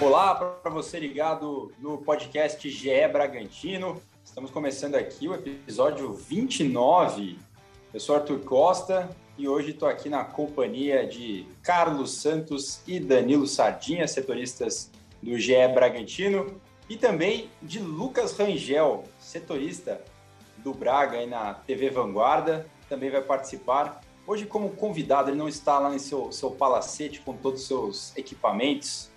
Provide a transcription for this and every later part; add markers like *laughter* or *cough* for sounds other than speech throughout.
Olá para você ligado no podcast GE Bragantino. Estamos começando aqui o episódio 29. Eu sou Arthur Costa e hoje estou aqui na companhia de Carlos Santos e Danilo Sardinha, setoristas do GE Bragantino, e também de Lucas Rangel, setorista do Braga aí na TV Vanguarda, também vai participar. Hoje, como convidado, ele não está lá em seu, seu palacete com todos os seus equipamentos,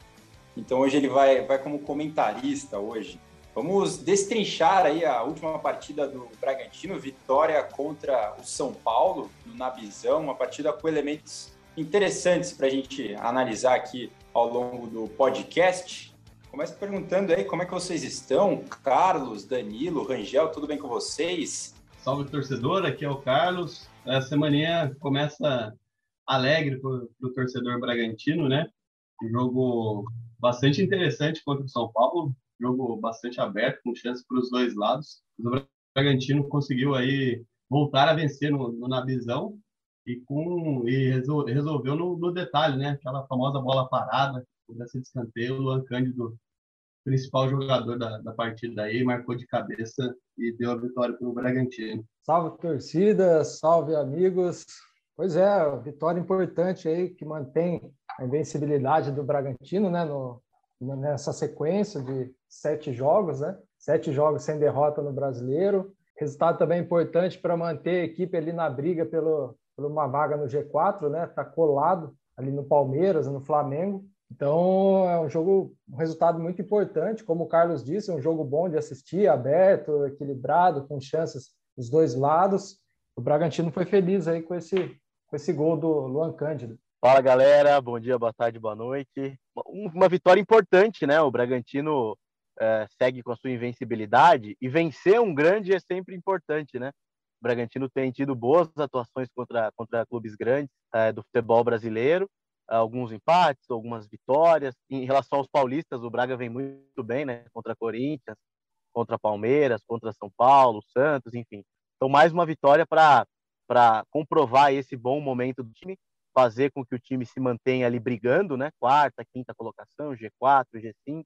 então hoje ele vai, vai como comentarista hoje. Vamos destrinchar aí a última partida do Bragantino, vitória contra o São Paulo no Nabizão, uma partida com elementos interessantes para a gente analisar aqui ao longo do podcast. Começo perguntando aí como é que vocês estão, Carlos, Danilo, Rangel, tudo bem com vocês? Salve torcedor, aqui é o Carlos. A semaninha começa alegre para o torcedor bragantino, né? Jogo bastante interessante contra o São Paulo, jogo bastante aberto, com chances para os dois lados. O Bragantino conseguiu aí voltar a vencer no, no Nabizão e, com, e resol, resolveu no, no, detalhe, né? Aquela famosa bola parada, esse escanteio, o Luan Cândido, principal jogador da, da partida aí, marcou de cabeça e deu a vitória para o Bragantino. Salve torcida, salve amigos. Pois é, vitória importante aí que mantém a invencibilidade do Bragantino, né, no, nessa sequência de sete jogos, né? Sete jogos sem derrota no Brasileiro. Resultado também importante para manter a equipe ali na briga pelo, por uma vaga no G4, né? Tá colado ali no Palmeiras, no Flamengo. Então é um jogo, um resultado muito importante, como o Carlos disse, um jogo bom de assistir, aberto, equilibrado, com chances dos dois lados. O Bragantino foi feliz aí com esse com esse gol do Luan Cândido. Fala galera, bom dia, boa tarde, boa noite. Uma vitória importante, né? O Bragantino é, segue com a sua invencibilidade e vencer um grande é sempre importante, né? O Bragantino tem tido boas atuações contra, contra clubes grandes é, do futebol brasileiro, alguns empates, algumas vitórias. Em relação aos paulistas, o Braga vem muito bem, né? Contra Corinthians, contra Palmeiras, contra São Paulo, Santos, enfim. Então, mais uma vitória para comprovar esse bom momento do time fazer com que o time se mantenha ali brigando, né? Quarta, quinta colocação, G4, G5.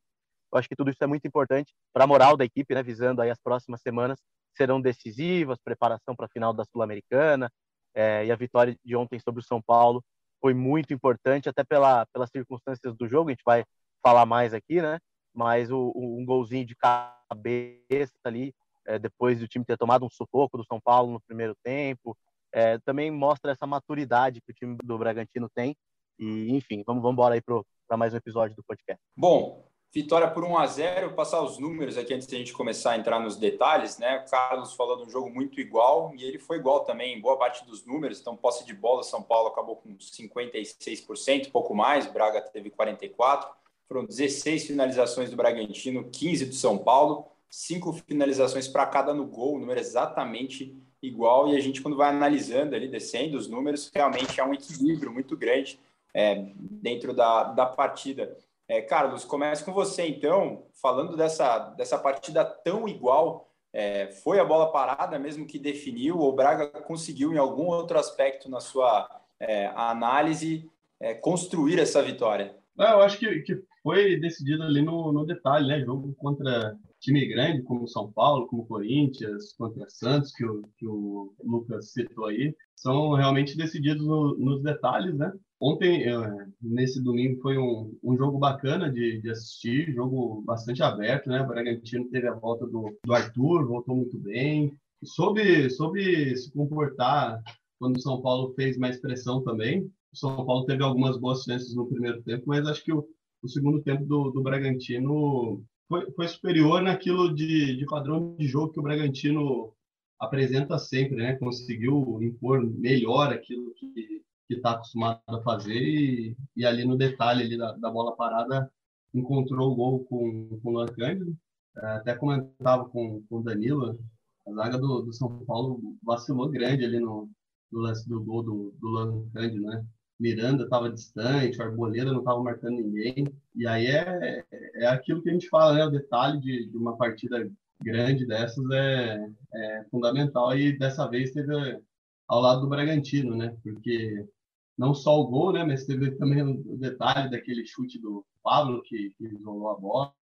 Eu acho que tudo isso é muito importante para a moral da equipe, né? Visando aí as próximas semanas serão decisivas, preparação para a final da Sul-Americana é, e a vitória de ontem sobre o São Paulo foi muito importante, até pela, pelas circunstâncias do jogo. A gente vai falar mais aqui, né? Mas o, o um golzinho de cabeça ali, é, depois do time ter tomado um sufoco do São Paulo no primeiro tempo, é, também mostra essa maturidade que o time do Bragantino tem. E, enfim, vamos, vamos embora aí para mais um episódio do podcast. Bom, vitória por 1 a 0 Vou passar os números aqui antes de a gente começar a entrar nos detalhes, né? O Carlos falou de um jogo muito igual e ele foi igual também boa parte dos números. Então, posse de bola, São Paulo acabou com 56%, pouco mais, Braga teve 44%. Foram 16 finalizações do Bragantino, 15 do São Paulo, cinco finalizações para cada no gol, número exatamente igual, e a gente, quando vai analisando ali, descendo os números, realmente é um equilíbrio muito grande é, dentro da, da partida. É, Carlos, começo com você, então, falando dessa, dessa partida tão igual, é, foi a bola parada mesmo que definiu, ou o Braga conseguiu, em algum outro aspecto na sua é, análise, é, construir essa vitória? Eu acho que, que foi decidido ali no, no detalhe, né? Jogo contra time grande como São Paulo, como Corinthians, contra Santos, que o, que o Lucas citou aí, são realmente decididos no, nos detalhes, né? Ontem, eh, nesse domingo, foi um, um jogo bacana de, de, assistir, jogo bastante aberto, né? O Bragantino teve a volta do, do Arthur, voltou muito bem, soube, soube se comportar quando o São Paulo fez mais pressão também. O São Paulo teve algumas boas chances no primeiro tempo, mas acho que o, o segundo tempo do, do Bragantino foi, foi superior naquilo de, de padrão de jogo que o Bragantino apresenta sempre, né? Conseguiu impor melhor aquilo que está acostumado a fazer e, e, ali no detalhe ali da, da, bola parada encontrou o gol com, com o Luan Cândido. É, até comentava com, com o Danilo, a zaga do, do São Paulo vacilou grande ali no, no lance do gol do, do Luan Cândido, né? Miranda estava distante, o Arboleda não estava marcando ninguém. E aí é, é aquilo que a gente fala, né? O detalhe de, de uma partida grande dessas é, é, fundamental. E dessa vez teve, ao lado do Bragantino, né? Porque não só o gol, né? Mas teve também o detalhe daquele chute do Pablo que, que isolou a bola,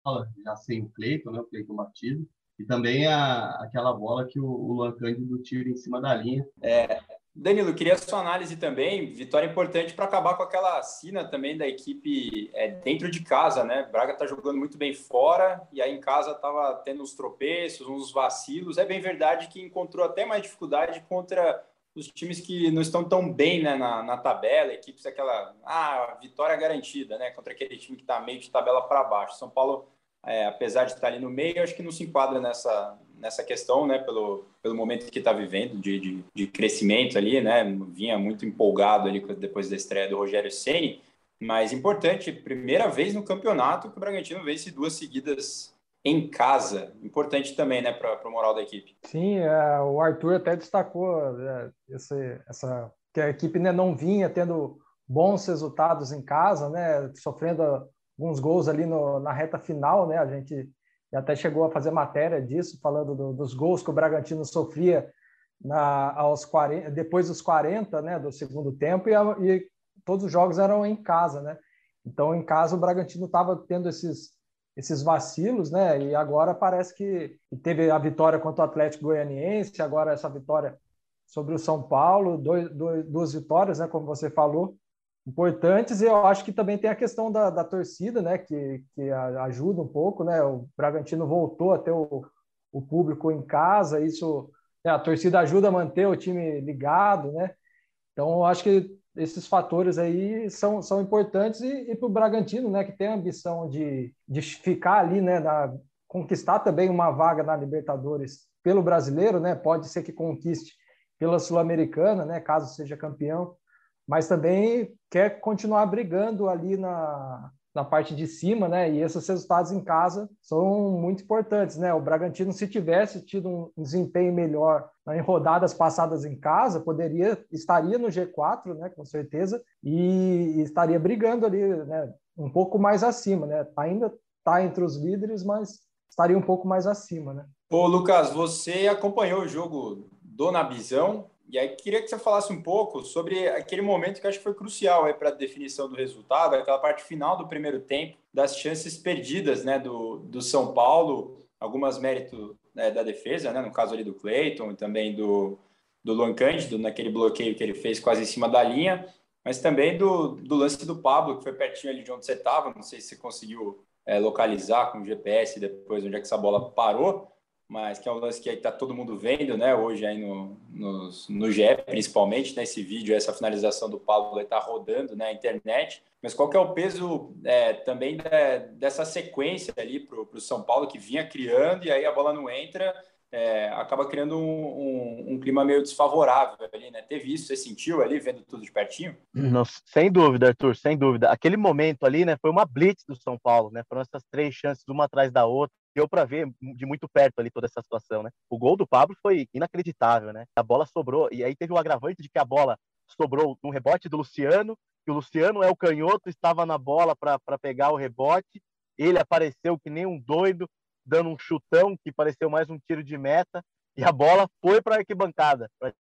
já sem o Cleiton, né? O Cleiton batido. E também a, aquela bola que o, o Luan Cândido tira em cima da linha. É, Danilo, queria a sua análise também. Vitória importante para acabar com aquela sina também da equipe é, dentro de casa, né? Braga está jogando muito bem fora e aí em casa estava tendo uns tropeços, uns vacilos. É bem verdade que encontrou até mais dificuldade contra os times que não estão tão bem né, na, na tabela, equipes aquela ah, vitória garantida, né? Contra aquele time que está meio de tabela para baixo. São Paulo, é, apesar de estar ali no meio, acho que não se enquadra nessa, nessa questão, né, pelo, pelo momento que está vivendo de, de, de, crescimento ali, né, vinha muito empolgado ali depois da estreia do Rogério Ceni, mas importante, primeira vez no campeonato que o Bragantino vence duas seguidas em casa, importante também, né, para o moral da equipe. Sim, é, o Arthur até destacou é, esse, essa que a equipe né, não vinha tendo bons resultados em casa, né, sofrendo alguns gols ali no, na reta final, né, a gente até chegou a fazer matéria disso, falando do, dos gols que o Bragantino sofria na, aos 40, depois dos 40 né, do segundo tempo, e, a, e todos os jogos eram em casa. Né? Então, em casa, o Bragantino estava tendo esses, esses vacilos, né? E agora parece que teve a vitória contra o Atlético Goianiense, agora essa vitória sobre o São Paulo, dois, dois, duas vitórias, né? Como você falou, importantes. E eu acho que também tem a questão da, da torcida, né, que, que ajuda um pouco, né? O Bragantino voltou a ter o, o público em casa, isso né, a torcida ajuda a manter o time ligado, né? Então, eu acho que esses fatores aí são, são importantes e, e para o Bragantino, né, que tem a ambição de, de ficar ali, né, na, conquistar também uma vaga na Libertadores pelo brasileiro, né? Pode ser que conquiste pela Sul-Americana, né, caso seja campeão mas também quer continuar brigando ali na, na parte de cima, né? E esses resultados em casa são muito importantes, né? O Bragantino, se tivesse tido um desempenho melhor em rodadas passadas em casa, poderia estaria no G4, né? Com certeza e, e estaria brigando ali, né? Um pouco mais acima, né? Tá ainda está entre os líderes, mas estaria um pouco mais acima, né? Ô, Lucas, você acompanhou o jogo do Nabizão e aí queria que você falasse um pouco sobre aquele momento que acho que foi crucial para a definição do resultado, aquela parte final do primeiro tempo, das chances perdidas né, do, do São Paulo, algumas méritos né, da defesa, né, no caso ali do Cleiton e também do, do Luan Cândido, naquele bloqueio que ele fez quase em cima da linha, mas também do, do lance do Pablo, que foi pertinho ali de onde você estava, não sei se você conseguiu é, localizar com o GPS depois onde é que essa bola parou, mas que é um lance que está todo mundo vendo, né? Hoje aí no, no, no GE, principalmente, nesse né, vídeo, essa finalização do Paulo está rodando na né, internet. Mas qual que é o peso é, também da, dessa sequência ali para o São Paulo que vinha criando e aí a bola não entra, é, acaba criando um, um, um, clima meio desfavorável ali, né? Teve isso, você sentiu ali, vendo tudo de pertinho? Sem dúvida, Arthur, sem dúvida. Aquele momento ali, né, foi uma blitz do São Paulo, né? Foram essas três chances, uma atrás da outra deu para ver de muito perto ali toda essa situação, né? O gol do Pablo foi inacreditável, né? A bola sobrou e aí teve o agravante de que a bola sobrou no rebote do Luciano, que o Luciano é o canhoto, estava na bola para pegar o rebote, ele apareceu que nem um doido, dando um chutão que pareceu mais um tiro de meta e a bola foi para a arquibancada,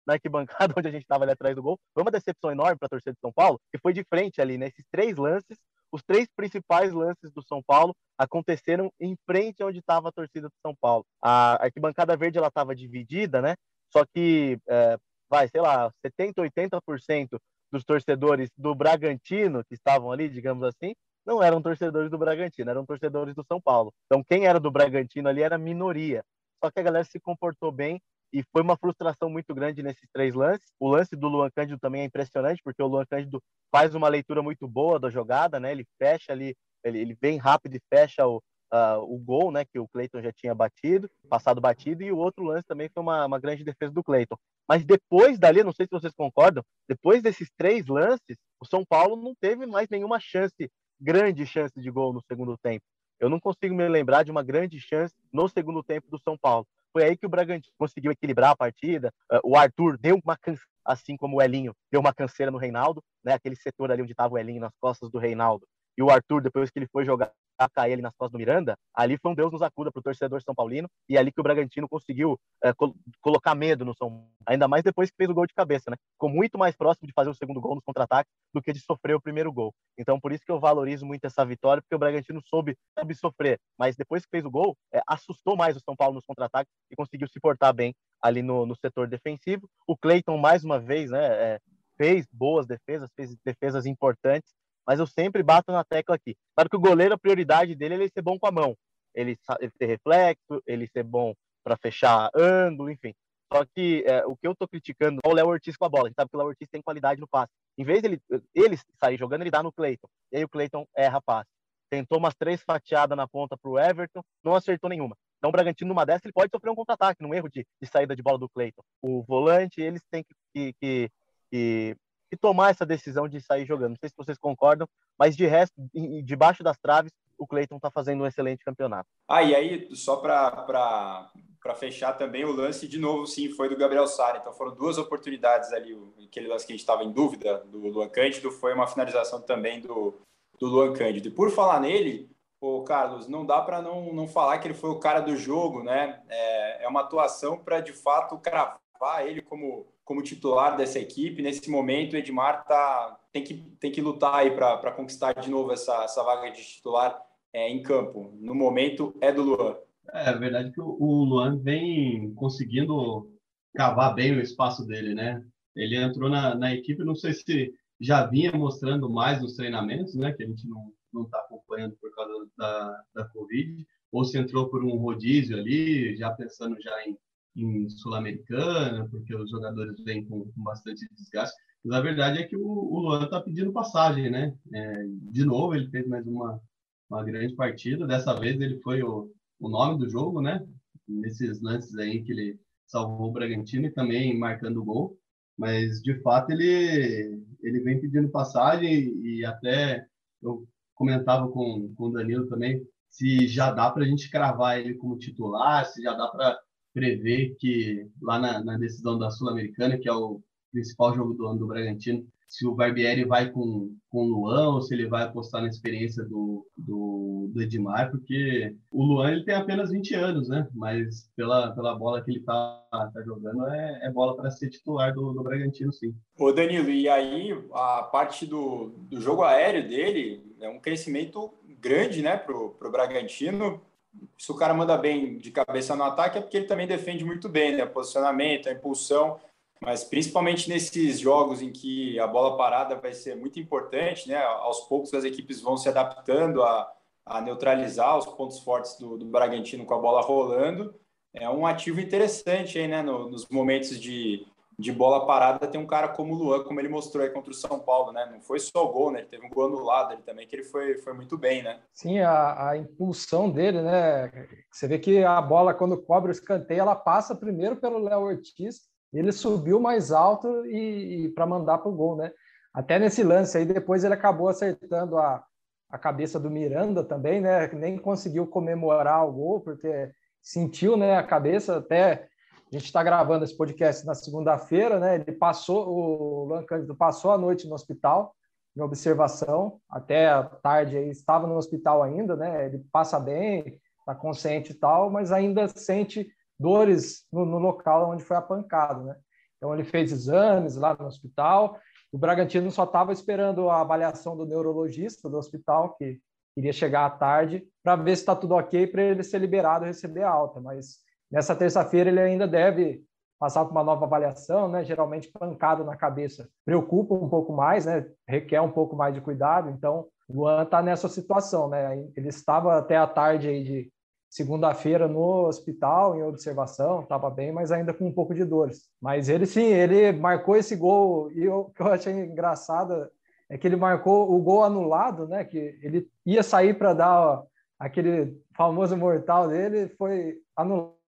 na arquibancada *laughs* onde a gente estava ali atrás do gol. Foi uma decepção enorme para a torcida de São Paulo, que foi de frente ali, nesses né? três lances, os três principais lances do São Paulo aconteceram em frente onde estava a torcida do São Paulo. A arquibancada verde ela estava dividida, né? Só que, é, vai, sei lá, 70, 80% dos torcedores do Bragantino que estavam ali, digamos assim, não eram torcedores do Bragantino, eram torcedores do São Paulo. Então, quem era do Bragantino ali era minoria. Só que a galera se comportou bem e foi uma frustração muito grande nesses três lances. O lance do Luan Cândido também é impressionante, porque o Luan Cândido faz uma leitura muito boa da jogada, né? Ele fecha ali, ele, ele vem rápido e fecha o, uh, o gol, né? Que o Cleiton já tinha batido, passado batido, e o outro lance também foi uma, uma grande defesa do Cleiton. Mas depois dali, não sei se vocês concordam, depois desses três lances, o São Paulo não teve mais nenhuma chance, grande chance de gol no segundo tempo. Eu não consigo me lembrar de uma grande chance no segundo tempo do São Paulo. Foi aí que o Bragantino conseguiu equilibrar a partida. Ah, o Arthur deu uma canseira, assim como o Elinho deu uma canseira no Reinaldo, né? Aquele setor ali onde estava o Elinho nas costas do Reinaldo. E o Arthur, depois que ele foi jogar cair ele nas costas do Miranda, ali foi um Deus nos acuda para o torcedor São Paulino, e é ali que o Bragantino conseguiu é, col colocar medo no São ainda mais depois que fez o gol de cabeça, né? Ficou muito mais próximo de fazer o segundo gol nos contra-ataques do que de sofrer o primeiro gol. Então, por isso que eu valorizo muito essa vitória, porque o Bragantino soube, soube sofrer, mas depois que fez o gol, é, assustou mais o São Paulo nos contra-ataques e conseguiu se portar bem ali no, no setor defensivo. O Cleiton, mais uma vez, né, é, fez boas defesas, fez defesas importantes, mas eu sempre bato na tecla aqui. Claro que o goleiro, a prioridade dele é ele ser bom com a mão, ele, ele ter reflexo, ele ser bom para fechar ângulo, enfim. Só que é, o que eu tô criticando é o Léo Ortiz com a bola. A gente sabe que o Léo Ortiz tem qualidade no passe. Em vez dele ele sair jogando, ele dá no Cleiton. E aí o Cleiton erra passe. Tentou umas três fatiadas na ponta pro Everton, não acertou nenhuma. Então o Bragantino, numa dessa, ele pode sofrer um contra-ataque, num erro de, de, saída de bola do Cleiton. O volante, eles têm que, que, que, que, tomar essa decisão de sair jogando. Não sei se vocês concordam, mas de resto, debaixo das traves, o Cleiton está fazendo um excelente campeonato. Ah, e aí, só para fechar também, o lance de novo, sim, foi do Gabriel Sara. Então foram duas oportunidades ali. Aquele lance que a gente estava em dúvida do Luan Cândido foi uma finalização também do, do Luan Cândido. E por falar nele, o Carlos, não dá para não, não falar que ele foi o cara do jogo, né? É, é uma atuação para de fato cravar ele como, como titular dessa equipe. Nesse momento, o Edmar tá, tem, que, tem que lutar aí para conquistar de novo essa, essa vaga de titular é, em campo. No momento, é do Luan. É, é verdade que o Luan vem conseguindo cavar bem o espaço dele, né? Ele entrou na, na equipe, não sei se já vinha mostrando mais nos treinamentos, né? Que a gente não não está acompanhando por causa da, da Covid, ou se entrou por um rodízio ali, já pensando já em, em Sul-Americana, porque os jogadores vêm com, com, bastante desgaste. Mas a verdade é que o, o Luan está pedindo passagem, né? É, de novo, ele fez mais uma, uma grande partida. Dessa vez ele foi o, o nome do jogo, né? Nesses lances aí que ele salvou o Bragantino e também marcando o gol. Mas, de fato, ele, ele vem pedindo passagem e até eu comentava com, com o Danilo também, se já dá para a gente cravar ele como titular, se já dá para prever que lá na, na decisão da Sul-Americana, que é o principal jogo do ano do Bragantino, se o Barbieri vai com, com o Luan ou se ele vai apostar na experiência do, do, do, Edmar, porque o Luan ele tem apenas 20 anos, né? Mas pela, pela bola que ele tá, tá jogando, é, é bola para ser titular do, do Bragantino, sim. Ô Danilo, e aí a parte do, do jogo aéreo dele é um crescimento grande, né, pro, pro Bragantino. Se o cara manda bem de cabeça no ataque, é porque ele também defende muito bem, né? Posicionamento, a impulsão mas principalmente nesses jogos em que a bola parada vai ser muito importante, né? Aos poucos as equipes vão se adaptando a, a neutralizar os pontos fortes do, do, Bragantino com a bola rolando. É um ativo interessante aí, né? No, nos momentos de, de bola parada, tem um cara como o Luan, como ele mostrou aí contra o São Paulo, né? Não foi só o gol, né? Ele teve um gol anulado ele também, que ele foi, foi muito bem, né? Sim, a, a impulsão dele, né? Você vê que a bola, quando cobre o escanteio, ela passa primeiro pelo Léo Ortiz, ele subiu mais alto e, e para mandar para o gol, né? Até nesse lance aí, depois ele acabou acertando a, a cabeça do Miranda também, né? Nem conseguiu comemorar o gol, porque sentiu né, a cabeça. Até a gente está gravando esse podcast na segunda-feira, né? Ele passou, o Luan Cândido passou a noite no hospital, em observação, até a tarde aí, estava no hospital ainda, né? Ele passa bem, está consciente e tal, mas ainda sente dores no, no, local onde foi a pancada, né? Então ele fez exames lá no hospital. O Bragantino só estava esperando a avaliação do neurologista do hospital, que iria chegar à tarde, para ver se está tudo ok para ele ser liberado e receber alta. Mas nessa terça-feira ele ainda deve passar por uma nova avaliação, né? Geralmente pancada na cabeça preocupa um pouco mais, né? Requer um pouco mais de cuidado. Então o Luan está nessa situação, né? Ele estava até a tarde aí de segunda-feira no hospital, em observação, estava bem, mas ainda com um pouco de dores. Mas ele sim, ele marcou esse gol, e o que eu achei engraçado é que ele marcou o gol anulado, né? Que ele ia sair para dar ó, aquele famoso mortal dele, foi anulado,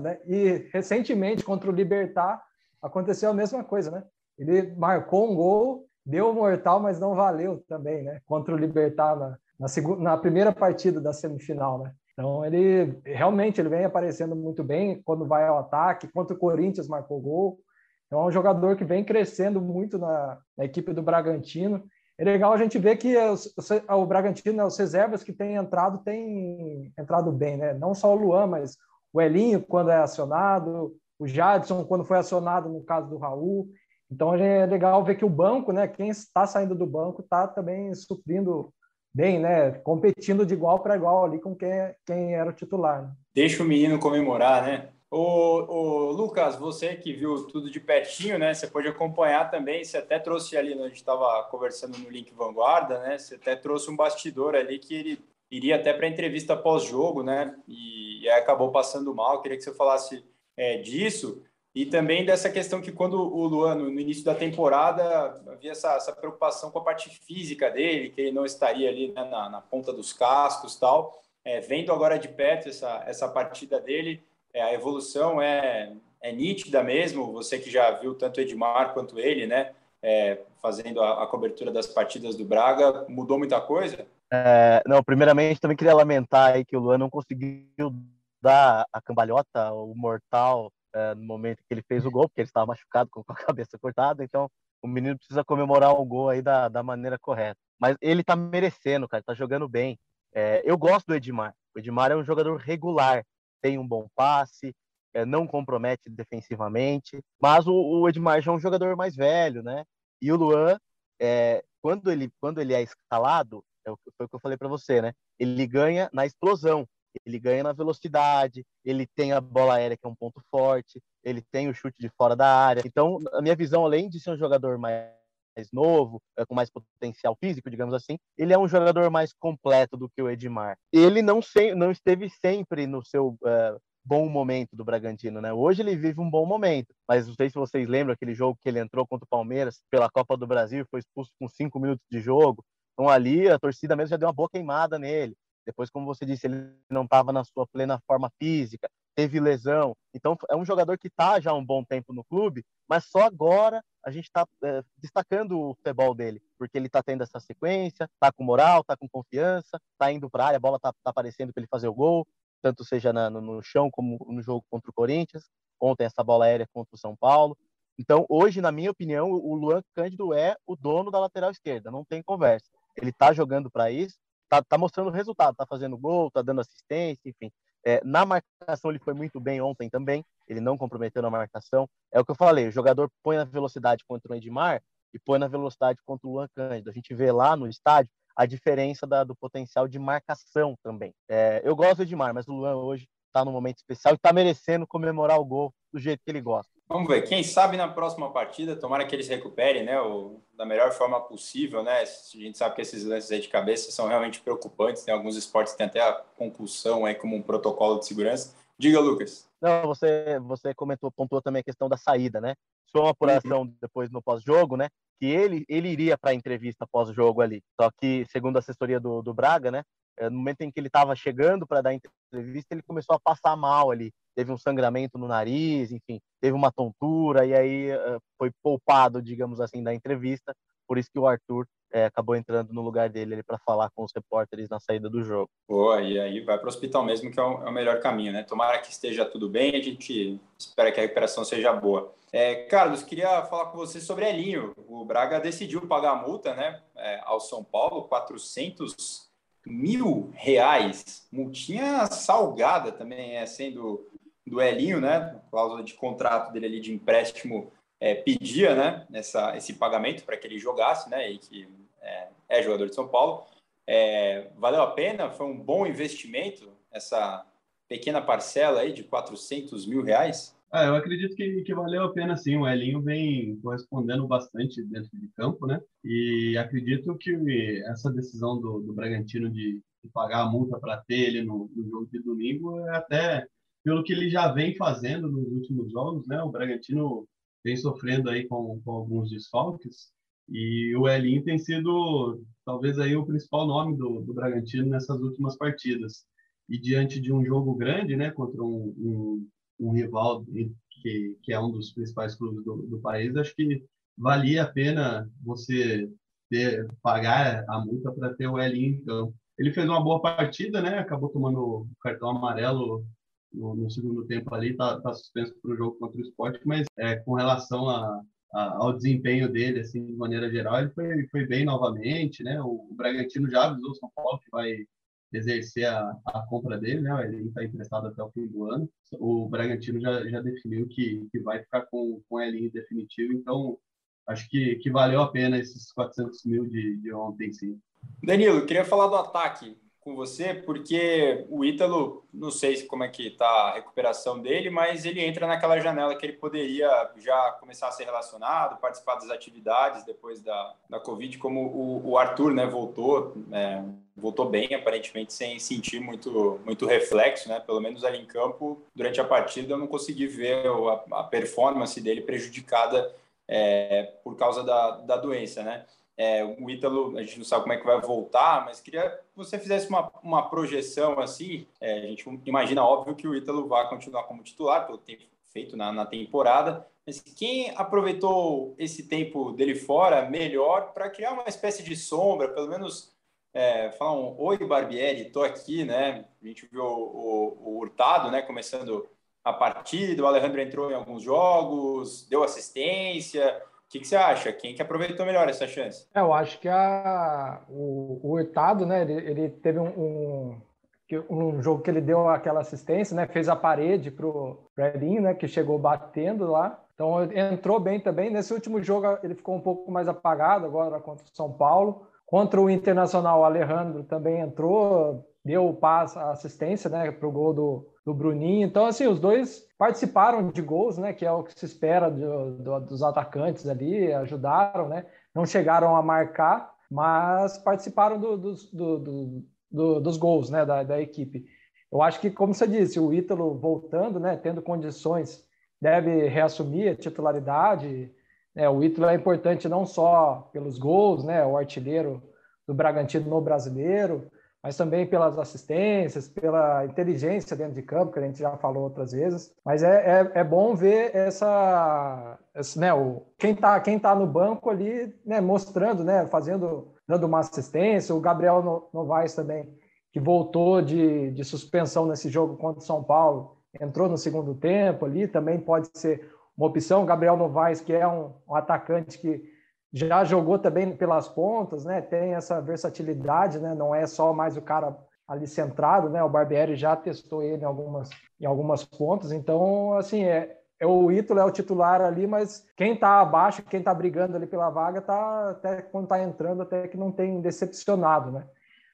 né? E recentemente contra o Libertar aconteceu a mesma coisa, né? Ele marcou um gol, deu mortal, mas não valeu também, né? Contra o Libertar na, na, segunda, na primeira partida da semifinal, né? Então ele realmente ele vem aparecendo muito bem quando vai ao ataque, contra o Corinthians marcou gol. Então é um jogador que vem crescendo muito na, na equipe do Bragantino. é legal a gente ver que os, o Bragantino, né, os reservas que têm entrado, têm entrado bem, né? Não só o Luan, mas o Elinho, quando é acionado, o Jadson, quando foi acionado no caso do Raul. Então é legal ver que o banco, né? Quem está saindo do banco está também suprindo bem, né? Competindo de igual para igual ali com quem, quem era o titular. Né? Deixa o menino comemorar, né? Ô, ô, Lucas, você que viu tudo de pertinho, né? Você pode acompanhar também. Você até trouxe ali, a gente estava conversando no link Vanguarda, né? Você até trouxe um bastidor ali que ele iria até para entrevista pós-jogo, né? E, e acabou passando mal. Queria que você falasse é, disso e também dessa questão que quando o Luan, no início da temporada, havia essa, essa preocupação com a parte física dele, que ele não estaria ali né, na, na, ponta dos cascos tal. É, vendo agora de perto essa, essa partida dele, é, a evolução é, é nítida mesmo. Você que já viu tanto Edmar quanto ele, né? É, fazendo a, a, cobertura das partidas do Braga, mudou muita coisa? É, não, primeiramente também queria lamentar aí que o Luan não conseguiu dar a cambalhota, o mortal, é, no momento que ele fez o gol, porque ele estava machucado com a *laughs* cabeça cortada, então o menino precisa comemorar o gol aí da, da maneira correta. Mas ele tá merecendo, cara, tá jogando bem. É, eu gosto do Edmar. O Edmar é um jogador regular tem um bom passe, é, não compromete defensivamente, mas o, o, Edmar já é um jogador mais velho, né? E o Luan, é, quando, ele, quando ele é escalado, é, foi o que eu falei para você, né? Ele ganha na explosão, ele ganha na velocidade, ele tem a bola aérea, que é um ponto forte, ele tem o chute de fora da área. Então, a minha visão, além de ser um jogador mais mais novo, é, com mais potencial físico, digamos assim, ele é um jogador mais completo do que o Edmar. Ele não, se, não esteve sempre no seu uh, bom momento do Bragantino, né? Hoje ele vive um bom momento, mas não sei se vocês lembram aquele jogo que ele entrou contra o Palmeiras pela Copa do Brasil, foi expulso com cinco minutos de jogo. Então ali a torcida mesmo já deu uma boa queimada nele. Depois, como você disse, ele não estava na sua plena forma física, teve lesão. Então, é um jogador que está já há um bom tempo no clube, mas só agora a gente está é, destacando o futebol dele, porque ele está tendo essa sequência, está com moral, está com confiança, está indo para a área, a bola está tá aparecendo para ele fazer o gol, tanto seja na, no, no chão como no jogo contra o Corinthians, ontem essa bola aérea contra o São Paulo. Então, hoje, na minha opinião, o Luan Cândido é o dono da lateral esquerda, não tem conversa. Ele está jogando para isso, está tá mostrando resultado, está fazendo gol, está dando assistência, enfim. É, na marcação ele foi muito bem ontem também, ele não comprometeu na marcação. É o que eu falei, o jogador põe na velocidade contra o Edmar e põe na velocidade contra o Luan Cândido. A gente vê lá no estádio a diferença da, do potencial de marcação também. É, eu gosto do Edmar, mas o Luan hoje está num momento especial e está merecendo comemorar o gol do jeito que ele gosta. Vamos ver, quem sabe na próxima partida, tomara que eles recuperem, né, o, da melhor forma possível, né? A gente sabe que esses lances aí de cabeça são realmente preocupantes, tem né? alguns esportes tem até a concussão aí como um protocolo de segurança. Diga, Lucas. Não, você você comentou, pontuou também a questão da saída, né? Foi uma apuração uhum. depois no pós-jogo, né? Que ele ele iria para a entrevista pós-jogo ali. Só que segundo a assessoria do, do Braga, né? Eh, no momento em que ele estava chegando para dar entrevista, ele começou a passar mal ali teve um sangramento no nariz, enfim, teve uma tontura e aí uh, foi poupado, digamos assim, da entrevista. Por isso que o Arthur é, acabou entrando no lugar dele para falar com os repórteres na saída do jogo. Boa, e aí vai para o hospital mesmo, que é o, é o, melhor caminho, né? Tomara que esteja tudo bem, a gente espera que a recuperação seja boa. É, Carlos, queria falar com você sobre Elinho. O Braga decidiu pagar a multa, né, é, ao São Paulo, 400 mil reais. Multinha salgada também, é, sendo do Elinho, né? Cláusula de contrato dele ali de empréstimo é, pedia, né? Essa, esse pagamento para que ele jogasse, né? E que é, é jogador de São Paulo. É, valeu a pena? Foi um bom investimento essa pequena parcela aí de 400 mil reais? Ah, eu acredito que, que valeu a pena sim. O Elinho vem correspondendo bastante dentro de campo, né? E acredito que essa decisão do, do Bragantino de, de pagar a multa para ter ele no, no jogo de domingo é até pelo que ele já vem fazendo nos últimos jogos, né? O Bragantino vem sofrendo aí com, com alguns desfalques e o Elinho tem sido talvez aí o principal nome do, do Bragantino nessas últimas partidas. E diante de um jogo grande, né, contra um, um, um rival que, que é um dos principais clubes do, do país, acho que valia a pena você ter, pagar a multa para ter o Elinho em campo. Ele fez uma boa partida, né? Acabou tomando o cartão amarelo no, no segundo tempo ali, está tá suspenso para o jogo contra o esporte, mas é, com relação a, ao desempenho dele, assim, de maneira geral, ele foi, foi bem novamente, né? O, o Bragantino já avisou o São Paulo que vai exercer a, a compra dele, né? Ele está emprestado até o fim do ano. O Bragantino já, já definiu que, que vai ficar com, com em definitivo, então acho que, que valeu a pena esses 400 mil de, de ontem, sim. Danilo, queria falar do ataque com você, porque o Ítalo, não sei como é que está a recuperação dele, mas ele entra naquela janela que ele poderia já começar a ser relacionado, participar das atividades depois da, da Covid, como o, o Arthur né, voltou, é, voltou bem, aparentemente sem sentir muito, muito reflexo, né? pelo menos ali em campo, durante a partida eu não consegui ver a, a performance dele prejudicada é, por causa da, da doença, né? É, o Ítalo, a gente não sabe como é que vai voltar, mas queria que você fizesse uma, uma projeção assim. É, a gente imagina, óbvio, que o Ítalo vai continuar como titular, pelo tempo feito na, na temporada. Mas quem aproveitou esse tempo dele fora melhor para criar uma espécie de sombra, pelo menos é, falar um oi Barbieri, estou aqui, né? A gente viu o, o, o Hurtado, né? Começando a partida, o Alejandro entrou em alguns jogos, deu assistência. O que, que, você acha? Quem que aproveitou melhor essa chance? É, eu acho que a, o, o Hurtado, né, ele, ele teve um, um, um, jogo que ele deu aquela assistência, né, fez a parede para o Elinho, né, que chegou batendo lá. Então entrou bem também. Nesse último jogo ele ficou um pouco mais apagado agora contra o São Paulo. Contra o Internacional, o Alejandro também entrou, deu o passe, a assistência né, para o gol do, do Bruninho. Então, assim, os dois participaram de gols, né? Que é o que se espera do, do, dos atacantes ali, ajudaram, né? Não chegaram a marcar, mas participaram do, do, dos gols, né? Da, da, equipe. Eu acho que, como você disse, o Ítalo voltando, né? Tendo condições, deve reassumir a titularidade. É, o Ítalo é importante não só pelos gols, né? O artilheiro do Bragantino no brasileiro, mas também pelas assistências, pela inteligência dentro de campo, que a gente já falou outras vezes. Mas é, é, é bom ver essa, esse, né, o, quem está quem tá no banco ali, né, mostrando, né, fazendo, dando uma assistência. O Gabriel Novaes também, que voltou de, de suspensão nesse jogo contra o São Paulo, entrou no segundo tempo ali, também pode ser uma opção. O Gabriel Novaes, que é um, um atacante que já jogou também pelas pontas, né? Tem essa versatilidade, né? Não é só mais o cara ali centrado, né? O Barbieri já testou ele em algumas, em algumas pontas, então, assim, é, é o Ítalo é o titular ali, mas quem está abaixo, quem está brigando ali pela vaga, tá até quando está entrando, até que não tem decepcionado, né?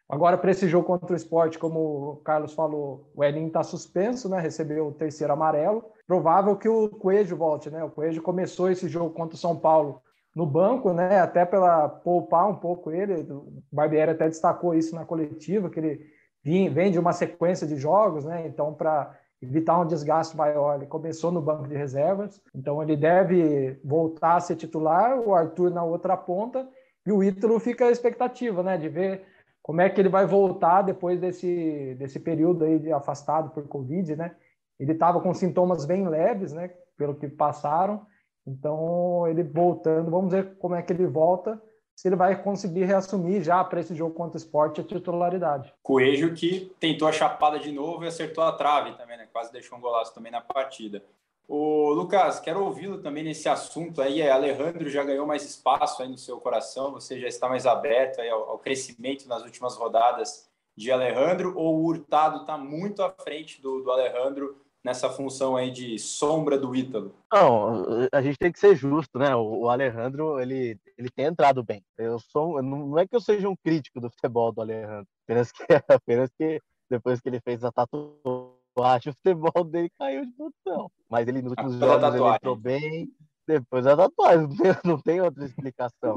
Agora, para esse jogo contra o esporte, como o Carlos falou, o Elinho está suspenso, né? Recebeu o terceiro amarelo. Provável que o Coelho volte, né? O Coelho começou esse jogo contra o São Paulo no banco, né? Até pela poupar um pouco ele. O Barbieri até destacou isso na coletiva, que ele vem de uma sequência de jogos, né? Então, para evitar um desgaste maior, ele começou no banco de reservas. Então, ele deve voltar a ser titular, o Arthur na outra ponta, e o Ítalo fica a expectativa, né? De ver como é que ele vai voltar depois desse, desse período aí de afastado por Covid, né? Ele estava com sintomas bem leves, né? Pelo que passaram, então, ele voltando, vamos ver como é que ele volta, se ele vai conseguir reassumir já para esse jogo contra o esporte a titularidade. Coelho que tentou a chapada de novo e acertou a trave também, né? Quase deixou um golaço também na partida. O Lucas, quero ouvi-lo também nesse assunto aí. É, Alejandro já ganhou mais espaço aí no seu coração, você já está mais aberto aí ao, ao crescimento nas últimas rodadas de Alejandro, ou o Hurtado está muito à frente do, do Alejandro nessa função aí de sombra do Ítalo? Não, a gente tem que ser justo, né? O, Alejandro, ele, ele tem entrado bem. Eu sou, não é que eu seja um crítico do futebol do Alejandro, apenas que, *laughs* apenas que depois que ele fez a tatuagem, o futebol dele caiu de produção. Mas ele nos últimos jogos ele entrou bem, depois da tatuagem, *laughs* não tem, não tem outra explicação.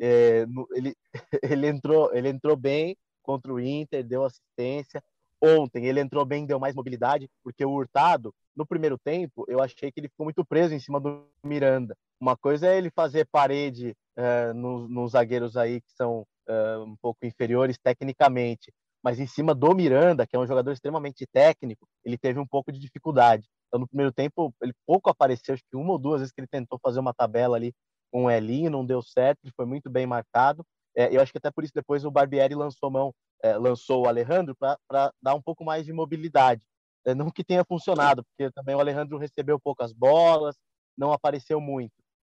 É, ele, *laughs* ele, entrou, ele entrou bem contra o Inter, deu assistência, ontem ele entrou bem, deu mais mobilidade, porque o Hurtado, no primeiro tempo, eu achei que ele ficou muito preso em cima do Miranda. Uma coisa é ele fazer parede uh, nos, nos, zagueiros aí que são uh, um pouco inferiores tecnicamente, mas em cima do Miranda, que é um jogador extremamente técnico, ele teve um pouco de dificuldade. Então, no primeiro tempo, ele pouco apareceu, acho que uma ou duas vezes que ele tentou fazer uma tabela ali com o Elinho, não deu certo, ele foi muito bem marcado. É, eu acho que até por isso depois o Barbieri lançou mão é, lançou o Alejandro para dar um pouco mais de mobilidade. É, não que tenha funcionado, porque também o Alejandro recebeu poucas bolas, não apareceu muito.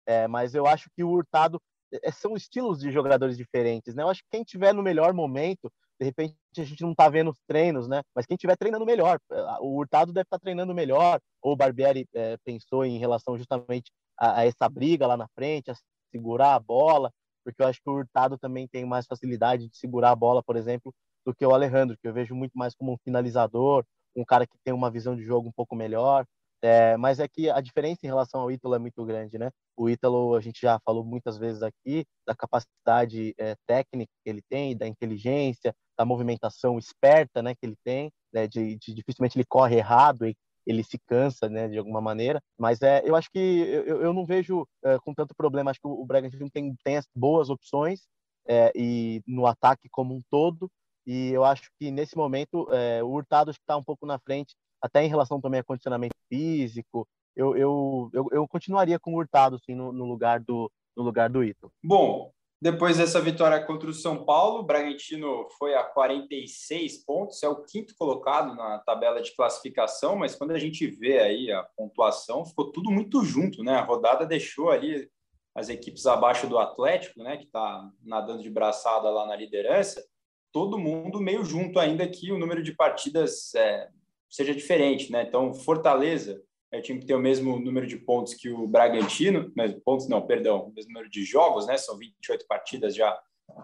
É, mas eu acho que o Hurtado é, são estilos de jogadores diferentes, né? Eu acho que quem tiver no melhor momento, de repente a gente não está vendo os treinos, né? Mas quem tiver treinando melhor, o Hurtado deve estar tá treinando melhor, ou o Barbieri é, pensou em relação justamente a, a, essa briga lá na frente, a segurar a bola, porque eu acho que o Hurtado também tem mais facilidade de segurar a bola, por exemplo, do que o Alejandro, que eu vejo muito mais como um finalizador, um cara que tem uma visão de jogo um pouco melhor. É, mas é que a diferença em relação ao Ítalo é muito grande, né? O Ítalo, a gente já falou muitas vezes aqui, da capacidade é, técnica que ele tem, da inteligência, da movimentação esperta né, que ele tem, né, de, de dificilmente ele corre errado ele se cansa, né, de alguma maneira. Mas é, eu acho que eu, eu não vejo é, com tanto problema. Acho que o Bragantino tem, tem as boas opções é, e no ataque como um todo. E eu acho que nesse momento é, o Hurtado está um pouco na frente, até em relação também a condicionamento físico. Eu, eu, eu, eu continuaria com o Hurtado assim, no, no lugar do no lugar do Ito. Bom, depois dessa vitória contra o São Paulo, o Bragantino foi a 46 pontos, é o quinto colocado na tabela de classificação, mas quando a gente vê aí a pontuação, ficou tudo muito junto, né? A rodada deixou ali as equipes abaixo do Atlético, né, que está nadando de braçada lá na liderança, todo mundo meio junto, ainda que o número de partidas é, seja diferente, né? Então, Fortaleza é o time que tem o mesmo número de pontos que o Bragantino, mas pontos não, perdão, o mesmo número de jogos, né? São 28 partidas já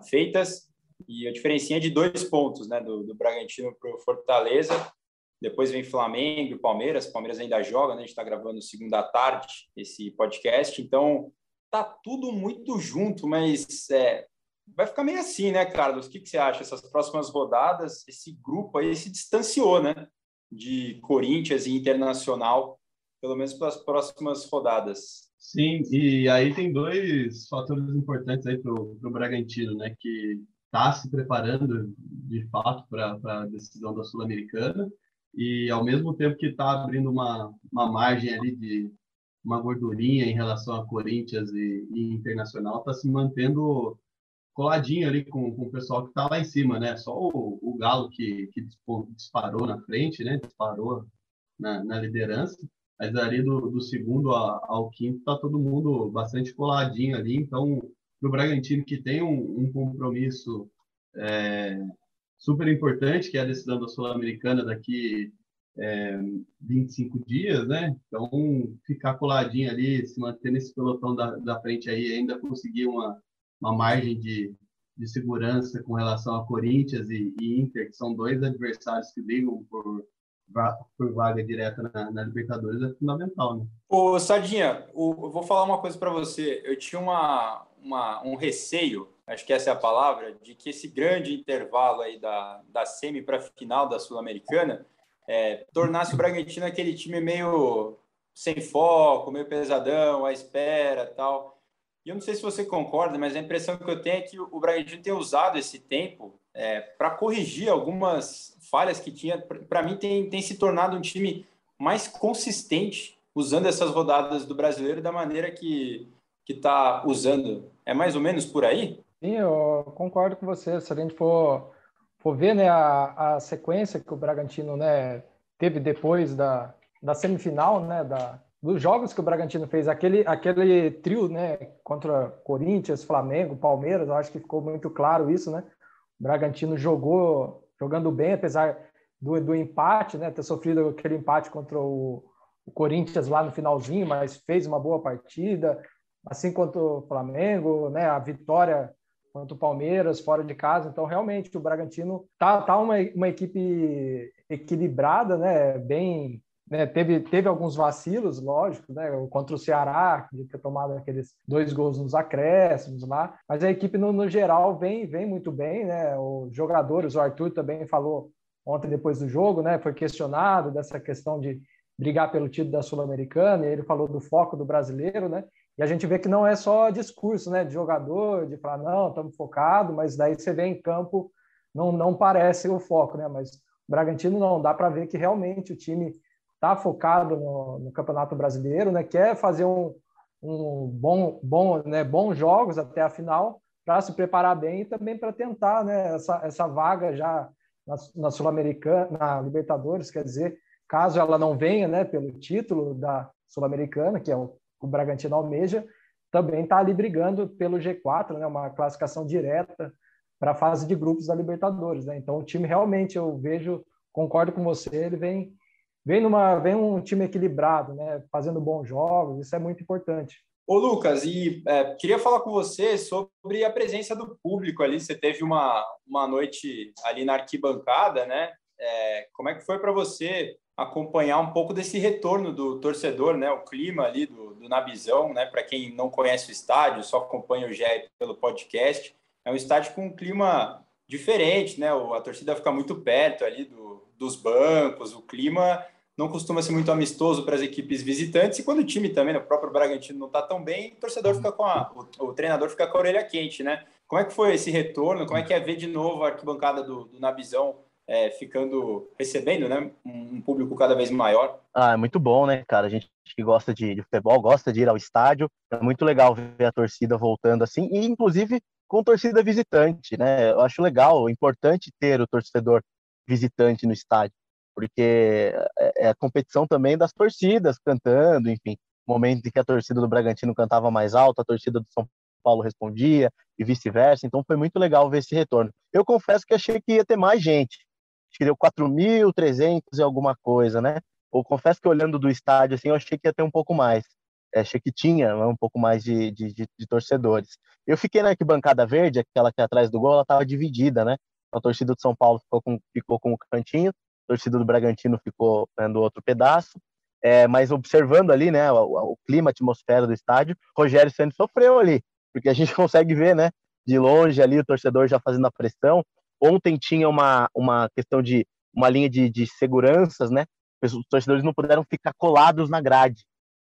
feitas e a diferença é de dois pontos, né? Do, do Bragantino para o Fortaleza. Depois vem Flamengo Palmeiras. Palmeiras ainda joga, né? A gente está gravando segunda tarde esse podcast, então tá tudo muito junto, mas é, vai ficar meio assim, né, Carlos? O que, que você acha? Essas próximas rodadas, esse grupo aí se distanciou, né? De Corinthians e Internacional, pelo menos para as próximas rodadas. Sim, e aí tem dois fatores importantes aí para o Bragantino, né? Que está se preparando de fato para a decisão da Sul-Americana e ao mesmo tempo que está abrindo uma, uma margem ali de uma gordurinha em relação a Corinthians e, e Internacional, está se mantendo coladinho ali com, com o pessoal que está lá em cima, né? Só o, o Galo que, que disparou na frente, né? Disparou na, na liderança. Mas ali do, do segundo ao quinto está todo mundo bastante coladinho ali. Então, para o Bragantino, que tem um, um compromisso é, super importante, que é a decisão da Sul-Americana daqui é, 25 dias, né? Então, ficar coladinho ali, se manter nesse pelotão da, da frente aí, ainda conseguir uma, uma margem de, de segurança com relação a Corinthians e, e, Inter, que são dois adversários que brigam por, por vaga direta na, na Libertadores, é fundamental, né? Ô, Sardinha, o, eu vou falar uma coisa para você. Eu tinha uma, uma, um receio, acho que essa é a palavra, de que esse grande intervalo aí da, da semi para final da Sul-Americana é, tornasse o Bragantino aquele time meio sem foco, meio pesadão, à espera tal. E eu não sei se você concorda, mas a impressão que eu tenho é que o Bragantino tem usado esse tempo é, para corrigir algumas falhas que tinha. Para mim, tem, tem se tornado um time mais consistente usando essas rodadas do brasileiro da maneira que está usando. É mais ou menos por aí? Sim, eu concordo com você. Se a gente for, for ver né, a, a sequência que o Bragantino né, teve depois da, da semifinal, né, da, dos jogos que o Bragantino fez, aquele, aquele trio, né, contra Corinthians, Flamengo, Palmeiras, eu acho que ficou muito claro isso, né? Bragantino jogou, jogando bem, apesar do, do empate, né, ter sofrido aquele empate contra o, o Corinthians lá no finalzinho, mas fez uma boa partida, assim quanto o Flamengo, né, a vitória contra o Palmeiras fora de casa. Então, realmente, o Bragantino tá, tá uma, uma equipe equilibrada, né, bem né, teve, teve alguns vacilos, lógico, né, contra o Ceará, de ter tomado aqueles dois gols nos acréscimos lá, mas a equipe, no, no geral, vem, vem muito bem, né, os jogadores, o Arthur também falou ontem depois do jogo, né, foi questionado dessa questão de brigar pelo título da Sul-Americana, e ele falou do foco do brasileiro, né, e a gente vê que não é só discurso, né, de jogador, de falar, não, estamos focados, mas daí você vê em campo, não, não parece o foco, né, mas o Bragantino não, dá para ver que realmente o time está focado no, no, Campeonato Brasileiro, né? Quer fazer um, um bom, bom, né? Bons jogos até a final para se preparar bem e também para tentar, né? Essa, essa vaga já na, na Sul-Americana, na Libertadores, quer dizer, caso ela não venha, né? Pelo título da Sul-Americana, que é o, o Bragantino almeja, também está ali brigando pelo G4, né? Uma classificação direta para a fase de grupos da Libertadores, né? Então o time realmente eu vejo, concordo com você, ele vem vem numa vem um time equilibrado, né? Fazendo bons jogos, isso é muito importante. Ô Lucas, e é, queria falar com você sobre a presença do público ali. Você teve uma, uma noite ali na arquibancada, né? É, como é que foi para você acompanhar um pouco desse retorno do torcedor, né? O clima ali do, do Nabizão, né? Para quem não conhece o estádio, só acompanha o GE pelo podcast. É um estádio com um clima diferente, né? A torcida fica muito perto ali do, dos bancos, o clima não costuma ser muito amistoso para as equipes visitantes e quando o time também, o próprio Bragantino não está tão bem, o torcedor fica com a, o, o, treinador fica com a orelha quente, né? Como é que foi esse retorno? Como é que é ver de novo a arquibancada do, do Nabizão é, ficando, recebendo, né, um público cada vez maior? Ah, é muito bom, né, cara? A gente que gosta de, de futebol, gosta de ir ao estádio, é muito legal ver a torcida voltando assim, e inclusive com torcida visitante, né? Eu acho legal, importante ter o torcedor visitante no estádio, porque é, é a competição também das torcidas cantando, enfim, momento em que a torcida do Bragantino cantava mais alto, a torcida do São Paulo respondia e vice-versa, então foi muito legal ver esse retorno. Eu confesso que achei que ia ter mais gente, acho que deu 4.300 e alguma coisa, né? Eu confesso que olhando do estádio, assim, eu achei que ia ter um pouco mais. É, achei que tinha né, um pouco mais de, de, de, de, torcedores. Eu fiquei na arquibancada verde, aquela que é atrás do gol, ela estava dividida, né? A torcida do São Paulo ficou com, ficou com o cantinho, a torcida do Bragantino ficou né, do outro pedaço. É, mas observando ali, né, o, o, clima, a atmosfera do estádio, Rogério Santos sofreu ali, porque a gente *laughs* consegue ver, né, de longe ali o torcedor já fazendo a pressão. Ontem tinha uma, uma questão de uma linha de, de seguranças, né? Os torcedores não puderam ficar colados na grade.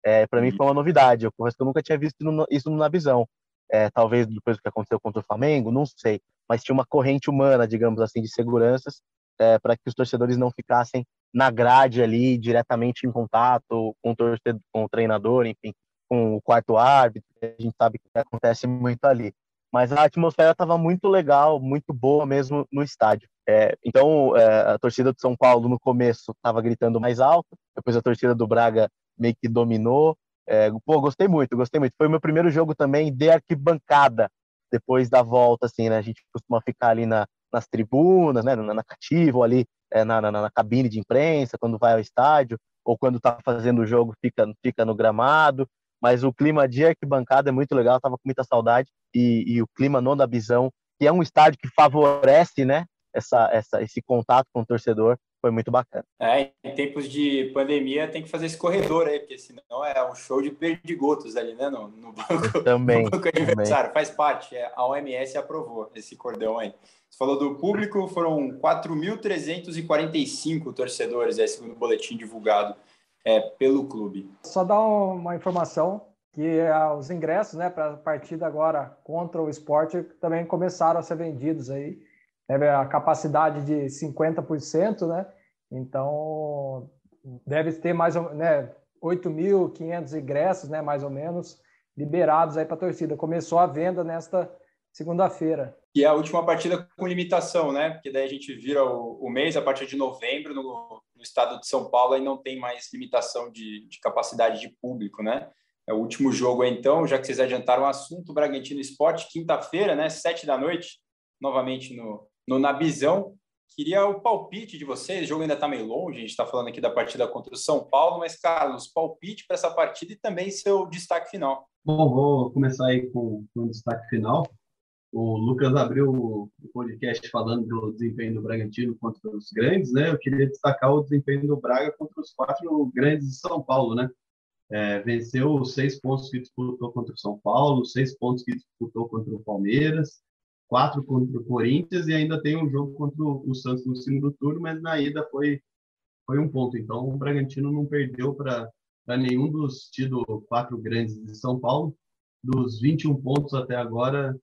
É, para mim foi uma novidade. Eu confesso que eu nunca tinha visto isso na visão. É, talvez depois do que aconteceu contra o Flamengo, não sei. Mas tinha uma corrente humana, digamos assim, de seguranças é, para que os torcedores não ficassem na grade ali, diretamente em contato com o, torcedor, com o treinador, enfim, com o quarto árbitro. A gente sabe que acontece muito ali. Mas a atmosfera estava muito legal, muito boa mesmo no estádio. É, então, é, a torcida do São Paulo no começo estava gritando mais alto, depois a torcida do Braga meio que dominou. É, pô, gostei muito, gostei muito. Foi o meu primeiro jogo também de arquibancada, depois da volta, assim, né? A gente costuma ficar ali na, nas tribunas, né? Na, na cativa, ou ali é, na, na, na, cabine de imprensa, quando vai ao estádio, ou quando está fazendo o jogo, fica, fica no gramado mas o clima de arquibancada é muito legal, tava com muita saudade, e, e o clima no da Bisão, que é um estádio que favorece, né, essa, essa, esse contato com o torcedor, foi muito bacana. É, em tempos de pandemia tem que fazer esse corredor aí, porque senão é um show de perdigotos ali, né, no, no banco, também, *laughs* no banco aniversário, faz parte, é, a OMS aprovou esse cordão aí. Você falou do público, foram 4.345 torcedores, é segundo o boletim divulgado é, pelo clube. Só dar uma informação que é, os ingressos né, para a partida agora contra o esporte também começaram a ser vendidos aí. É a capacidade de 50%, né? Então deve ter mais né, 8.500 ingressos, né, mais ou menos, liberados aí para a torcida. Começou a venda nesta segunda-feira. E é a última partida com limitação, né? Porque daí a gente vira o, o mês a partir de novembro no, no estado de São Paulo aí não tem mais limitação de, de capacidade de público, né? É o último jogo então, já que vocês adiantaram o assunto, Bragantino Esporte, quinta-feira, né? Sete da noite, novamente no, no Nabizão. Queria o palpite de vocês, o jogo ainda está meio longe, a gente está falando aqui da partida contra o São Paulo, mas, Carlos, palpite para essa partida e também seu destaque final. Bom, vou começar aí com, o destaque final. O Lucas abriu o podcast falando do desempenho do Bragantino contra os grandes, né? Eu queria destacar o desempenho do Braga contra os quatro grandes de São Paulo, né? É, venceu os seis pontos que disputou contra o São Paulo, seis pontos que disputou contra o Palmeiras, quatro contra o Corinthians e ainda tem um jogo contra o Santos no segundo turno, mas na ida foi foi um ponto. Então o Bragantino não perdeu para nenhum dos tido quatro grandes de São Paulo. Dos 21 pontos até agora,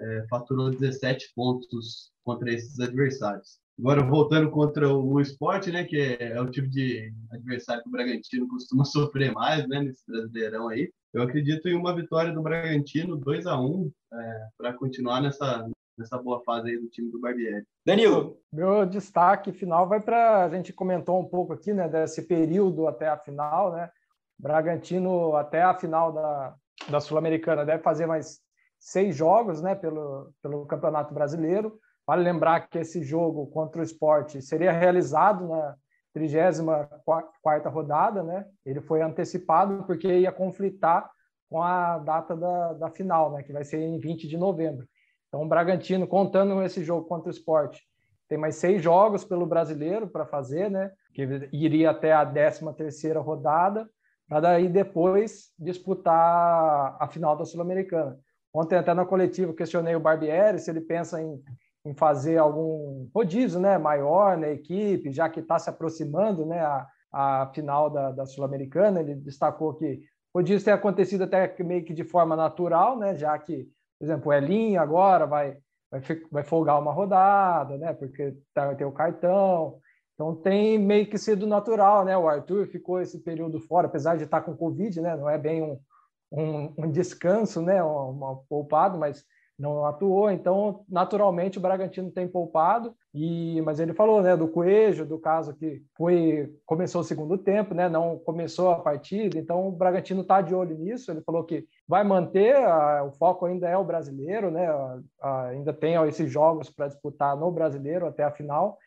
é, faturou 17 pontos contra esses adversários. Agora, voltando contra o esporte, né, que é, é, o tipo de adversário que o Bragantino costuma *laughs* sofrer mais né, nesse brasileirão aí, eu acredito em uma vitória do Bragantino 2 a 1 é, para continuar nessa, nessa boa fase aí do time do Barbieri. Danilo! Meu destaque final vai para. A gente comentou um pouco aqui, né, desse período até a final, né? Bragantino até a final da, da Sul-Americana deve fazer mais seis jogos né, pelo, pelo Campeonato Brasileiro. Vale lembrar que esse jogo contra o esporte seria realizado na 34 rodada, né? Ele foi antecipado porque ia conflitar com a data da, da final, né? Que vai ser em 20 de novembro. Então, o Bragantino, contando esse jogo contra o esporte, tem mais seis jogos pelo brasileiro para fazer, né? Que iria até a 13 terceira rodada, para daí depois disputar a final da Sul-Americana. Ontem, até na coletiva, questionei o Barbieri se ele pensa em em fazer algum rodízio né, maior na equipe, já que está se aproximando né, a, a final da, da Sul-Americana. Ele destacou que rodízio tem acontecido até meio que de forma natural, né, já que, por exemplo, o Elinho agora vai, vai, vai folgar uma rodada, né, porque tá, ter o cartão. Então tem meio que sido natural, né? O Arthur ficou esse período fora, apesar de estar tá com Covid, né? Não é bem um, um, um descanso, né? Um, um poupado, mas não atuou, então naturalmente o Bragantino tem poupado e mas ele falou, né, do Coelho, do caso que foi começou o segundo tempo, né, não começou a partida, então o Bragantino está de olho nisso. Ele falou que vai manter, a, o foco ainda é o brasileiro, né, a, a, ainda tem ó, esses jogos para disputar no brasileiro até a final.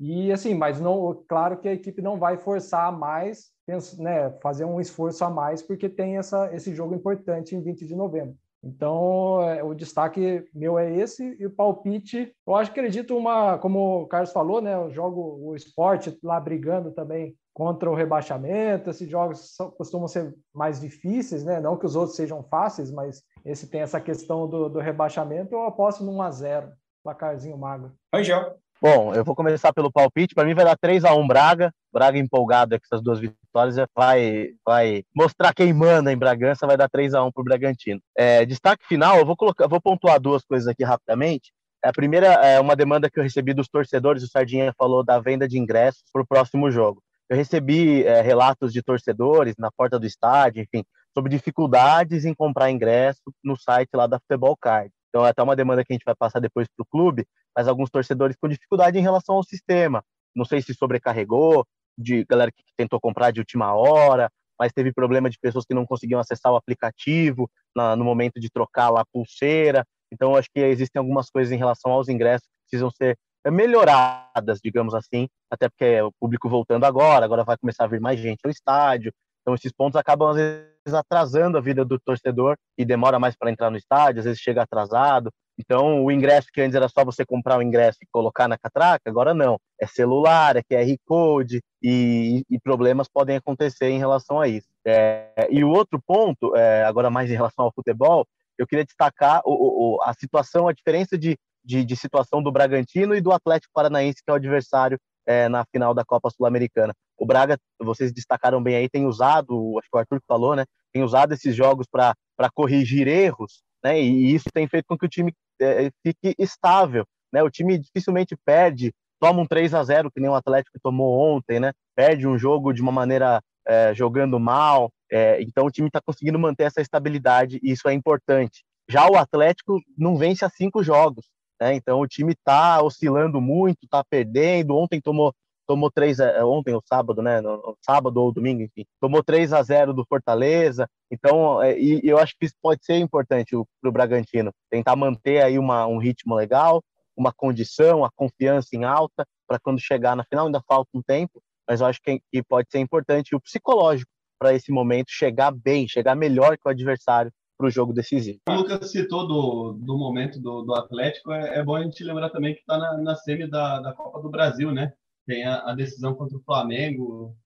E assim, mas não, claro que a equipe não vai forçar mais, né, fazer um esforço a mais porque tem essa, esse jogo importante em 20 de novembro. Então, é, o destaque meu é esse e o palpite, eu acho que acredito uma, como o Carlos falou, né, eu jogo o esporte lá brigando também contra o rebaixamento, esses jogos costumam ser mais difíceis, né, não que os outros sejam fáceis, mas esse tem essa questão do, do rebaixamento, eu aposto num 1 a 0 placarzinho magro. Angel. Bom, eu vou começar pelo palpite. Para mim vai dar 3 a 1 Braga. Braga empolgado com essas duas vitórias vai, vai mostrar quem manda em Bragança. Vai dar 3 a 1 para o Bragantino. É, destaque final, eu vou colocar, vou pontuar duas coisas aqui rapidamente. A primeira é uma demanda que eu recebi dos torcedores. O Sardinha falou da venda de ingressos para o próximo jogo. Eu recebi é, relatos de torcedores na porta do estádio, enfim, sobre dificuldades em comprar ingresso no site lá da Futebol Card. Então, é até uma demanda que a gente vai passar depois para o clube, mas alguns torcedores com dificuldade em relação ao sistema. Não sei se sobrecarregou, de galera que tentou comprar de última hora, mas teve problema de pessoas que não conseguiam acessar o aplicativo na, no momento de trocar lá a pulseira. Então, acho que existem algumas coisas em relação aos ingressos que precisam ser melhoradas, digamos assim, até porque é o público voltando agora, agora vai começar a vir mais gente ao estádio. Então, esses pontos acabam, às vezes, atrasando a vida do torcedor e demora mais para entrar no estádio, às vezes chega atrasado. Então, o ingresso que antes era só você comprar o ingresso e colocar na catraca, agora não. É celular, é QR Code e, e problemas podem acontecer em relação a isso. É, e o outro ponto, é, agora mais em relação ao futebol, eu queria destacar o, o, a situação, a diferença de, de, de, situação do Bragantino e do Atlético Paranaense, que é o adversário é, na final da Copa Sul-Americana. O Braga, vocês destacaram bem aí, tem usado, acho que o Arthur falou, né? Tem usado esses jogos para corrigir erros né? E isso tem feito com que o time é, fique estável, né? O time dificilmente perde, toma um 3 a 0 que nem o Atlético tomou ontem, né? Perde um jogo de uma maneira é, jogando mal, é, então o time está conseguindo manter essa estabilidade e isso é importante. Já o Atlético não vence a cinco jogos, né? Então o time está oscilando muito, está perdendo. Ontem tomou tomou 3 a, ontem ou sábado, né? No, sábado ou domingo, enfim, tomou 3 a 0 do Fortaleza. Então, é, e, eu acho que isso pode ser importante para o Bragantino, tentar manter aí uma, um ritmo legal, uma condição, a confiança em alta, para quando chegar na final, ainda falta um tempo, mas eu acho que, que pode ser importante o psicológico para esse momento chegar bem, chegar melhor que o adversário para o jogo decisivo. O Lucas citou do, do momento do, do Atlético, é, é bom a gente lembrar também que está na, na semi da, da Copa do Brasil, né? Tem a, a decisão contra o Flamengo,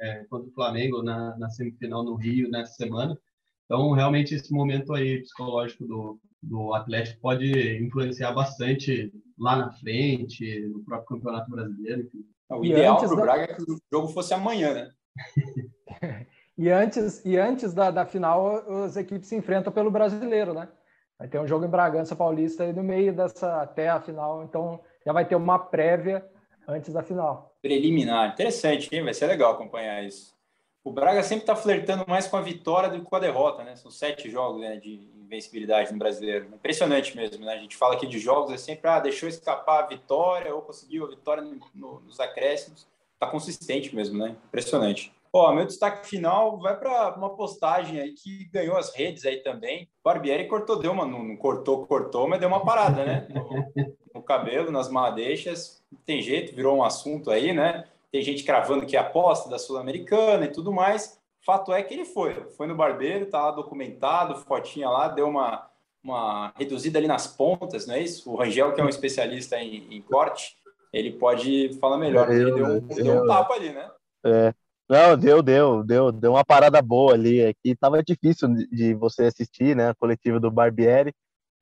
é, contra o Flamengo na, na, semifinal no Rio nessa semana. Então, realmente, esse momento aí psicológico do, do Atlético pode influenciar bastante lá na frente, no próprio Campeonato Brasileiro. Enfim. O ideal para o da... Braga é que o jogo fosse amanhã, né? *laughs* e antes, e antes da, da final, as equipes se enfrentam pelo brasileiro, né? Vai ter um jogo em Bragança Paulista aí no meio dessa até a final, então já vai ter uma prévia antes da final. Preliminar. Interessante, hein? Vai ser legal acompanhar isso. O Braga sempre está flertando mais com a vitória do que com a derrota, né? São sete jogos né, de invencibilidade no brasileiro. Impressionante mesmo, né? A gente fala aqui de jogos, é sempre, ah, deixou escapar a vitória ou conseguiu a vitória no, no, nos acréscimos. Está consistente mesmo, né? Impressionante. Ó, meu destaque final vai para uma postagem aí que ganhou as redes aí também. Barbieri cortou, deu uma, não cortou, cortou, mas deu uma parada, né? No, no cabelo, nas madeixas. Tem jeito, virou um assunto aí, né? Tem gente cravando que é aposta da Sul-Americana e tudo mais. Fato é que ele foi, foi no barbeiro, tá lá documentado, fotinha lá, deu uma, uma reduzida ali nas pontas, não é isso? O Rangel, que é um especialista em, em corte, ele pode falar melhor, ele deu, um, deu um tapa ali, né? É. Não, deu, deu, deu, deu uma parada boa ali. Aqui é tava difícil de você assistir, né? A coletiva do Barbieri.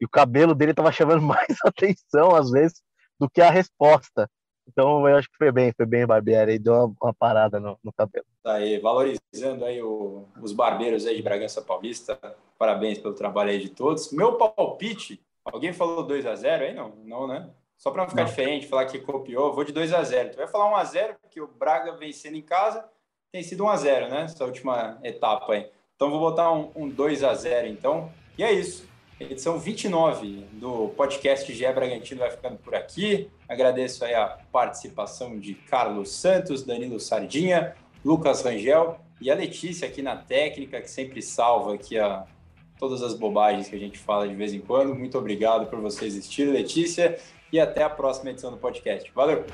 E o cabelo dele tava chamando *laughs* mais atenção, às vezes, do que a resposta. Então, eu acho que foi bem, foi bem Barbieri. Deu uma, uma parada no, no, cabelo. Tá aí, valorizando aí o, os barbeiros aí de Bragança Paulista. Parabéns pelo trabalho aí de todos. Meu palpite, alguém falou 2 a 0 aí? Não, não, né? Só para não ficar não. diferente, falar que copiou, vou de 2 a 0 Tu vai falar 1 a 0 porque o Braga vencendo em casa tem sido 1 a 0 né? Essa última etapa aí. Então vou botar um, um 2 a 0 então. E é isso. Edição 29 do podcast GE Bragantino vai ficando por aqui. Agradeço aí a participação de Carlos Santos, Danilo Sardinha, Lucas Rangel e a Letícia aqui na técnica, que sempre salva aqui a, todas as bobagens que a gente fala de vez em quando. Muito obrigado por você existir, Letícia, e até a próxima edição do podcast. Valeu!